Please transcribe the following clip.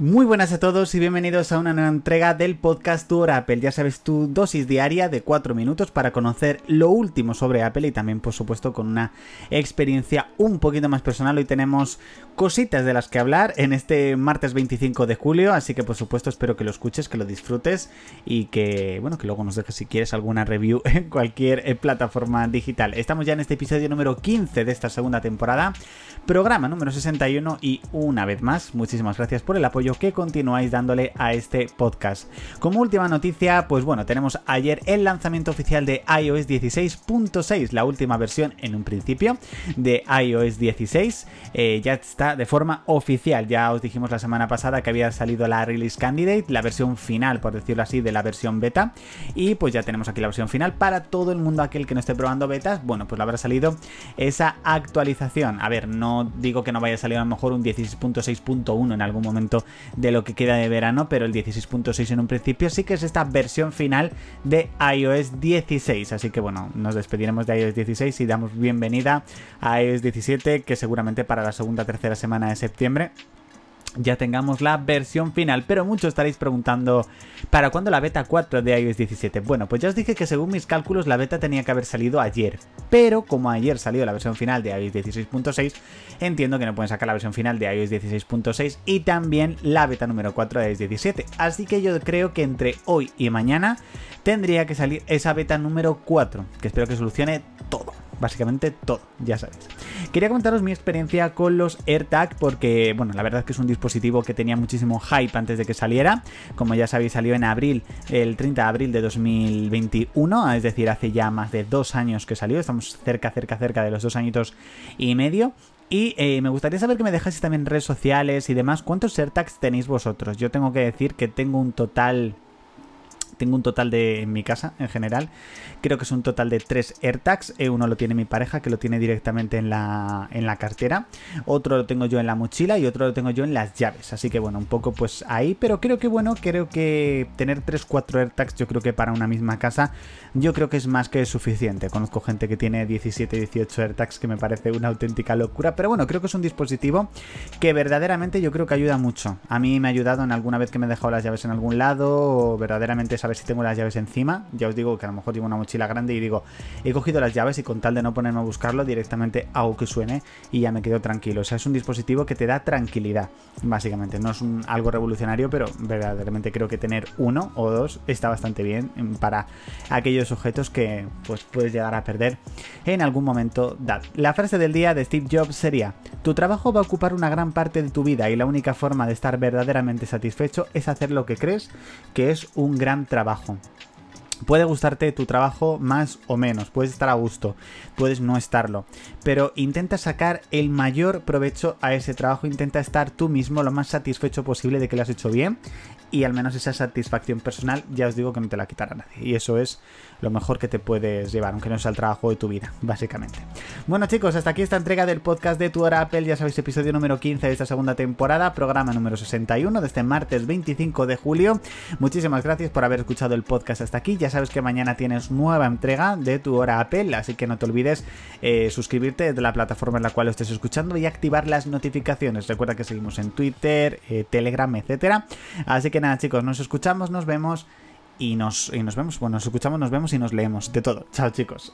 Muy buenas a todos y bienvenidos a una nueva entrega del podcast Tour Apple. Ya sabes, tu dosis diaria de 4 minutos para conocer lo último sobre Apple y también, por supuesto, con una experiencia un poquito más personal. Hoy tenemos cositas de las que hablar en este martes 25 de julio, así que, por supuesto, espero que lo escuches, que lo disfrutes y que, bueno, que luego nos dejes si quieres alguna review en cualquier eh, plataforma digital. Estamos ya en este episodio número 15 de esta segunda temporada, programa número 61 y una vez más, muchísimas gracias por el apoyo que continuáis dándole a este podcast. Como última noticia, pues bueno, tenemos ayer el lanzamiento oficial de iOS 16.6, la última versión en un principio de iOS 16. Eh, ya está de forma oficial, ya os dijimos la semana pasada que había salido la Release Candidate, la versión final, por decirlo así, de la versión beta. Y pues ya tenemos aquí la versión final para todo el mundo aquel que no esté probando betas. Bueno, pues le habrá salido esa actualización. A ver, no digo que no vaya a salir a lo mejor un 16.6.1 en algún momento de lo que queda de verano, pero el 16.6 en un principio sí que es esta versión final de iOS 16. Así que bueno, nos despediremos de iOS 16 y damos bienvenida a iOS 17, que seguramente para la segunda tercera semana de septiembre ya tengamos la versión final. Pero muchos estaréis preguntando, ¿para cuándo la beta 4 de iOS 17? Bueno, pues ya os dije que según mis cálculos la beta tenía que haber salido ayer. Pero como ayer salió la versión final de iOS 16.6, entiendo que no pueden sacar la versión final de iOS 16.6 y también la beta número 4 de iOS 17. Así que yo creo que entre hoy y mañana tendría que salir esa beta número 4, que espero que solucione todo básicamente todo, ya sabéis. Quería comentaros mi experiencia con los AirTag porque, bueno, la verdad es que es un dispositivo que tenía muchísimo hype antes de que saliera. Como ya sabéis, salió en abril, el 30 de abril de 2021, es decir, hace ya más de dos años que salió. Estamos cerca, cerca, cerca de los dos añitos y medio. Y eh, me gustaría saber que me dejáis también redes sociales y demás. ¿Cuántos AirTags tenéis vosotros? Yo tengo que decir que tengo un total tengo un total de, en mi casa, en general, creo que es un total de tres AirTags. Eh, uno lo tiene mi pareja, que lo tiene directamente en la, en la cartera. Otro lo tengo yo en la mochila y otro lo tengo yo en las llaves. Así que bueno, un poco pues ahí. Pero creo que bueno, creo que tener 3-4 AirTags, yo creo que para una misma casa, yo creo que es más que suficiente. Conozco gente que tiene 17, 18 AirTags, que me parece una auténtica locura. Pero bueno, creo que es un dispositivo que verdaderamente yo creo que ayuda mucho. A mí me ha ayudado en alguna vez que me he dejado las llaves en algún lado o verdaderamente es a ver si tengo las llaves encima. Ya os digo que a lo mejor llevo una mochila grande y digo, he cogido las llaves y con tal de no ponerme a buscarlo, directamente hago que suene y ya me quedo tranquilo. O sea, es un dispositivo que te da tranquilidad, básicamente. No es algo revolucionario, pero verdaderamente creo que tener uno o dos está bastante bien para aquellos objetos que pues puedes llegar a perder en algún momento dado. La frase del día de Steve Jobs sería, tu trabajo va a ocupar una gran parte de tu vida y la única forma de estar verdaderamente satisfecho es hacer lo que crees que es un gran trabajo. Puede gustarte tu trabajo más o menos, puedes estar a gusto, puedes no estarlo, pero intenta sacar el mayor provecho a ese trabajo, intenta estar tú mismo lo más satisfecho posible de que lo has hecho bien y al menos esa satisfacción personal ya os digo que no te la quitará nadie y eso es lo mejor que te puedes llevar, aunque no sea el trabajo de tu vida, básicamente. Bueno chicos, hasta aquí esta entrega del podcast de Tu Hora Apple, ya sabéis, episodio número 15 de esta segunda temporada, programa número 61 de este martes 25 de julio. Muchísimas gracias por haber escuchado el podcast hasta aquí, ya sabes que mañana tienes nueva entrega de Tu Hora Apple, así que no te olvides eh, suscribirte de la plataforma en la cual lo estés escuchando y activar las notificaciones. Recuerda que seguimos en Twitter, eh, Telegram, etcétera. Así que nada chicos, nos escuchamos, nos vemos y nos, y nos vemos, bueno, nos escuchamos, nos vemos y nos leemos. De todo. Chao chicos.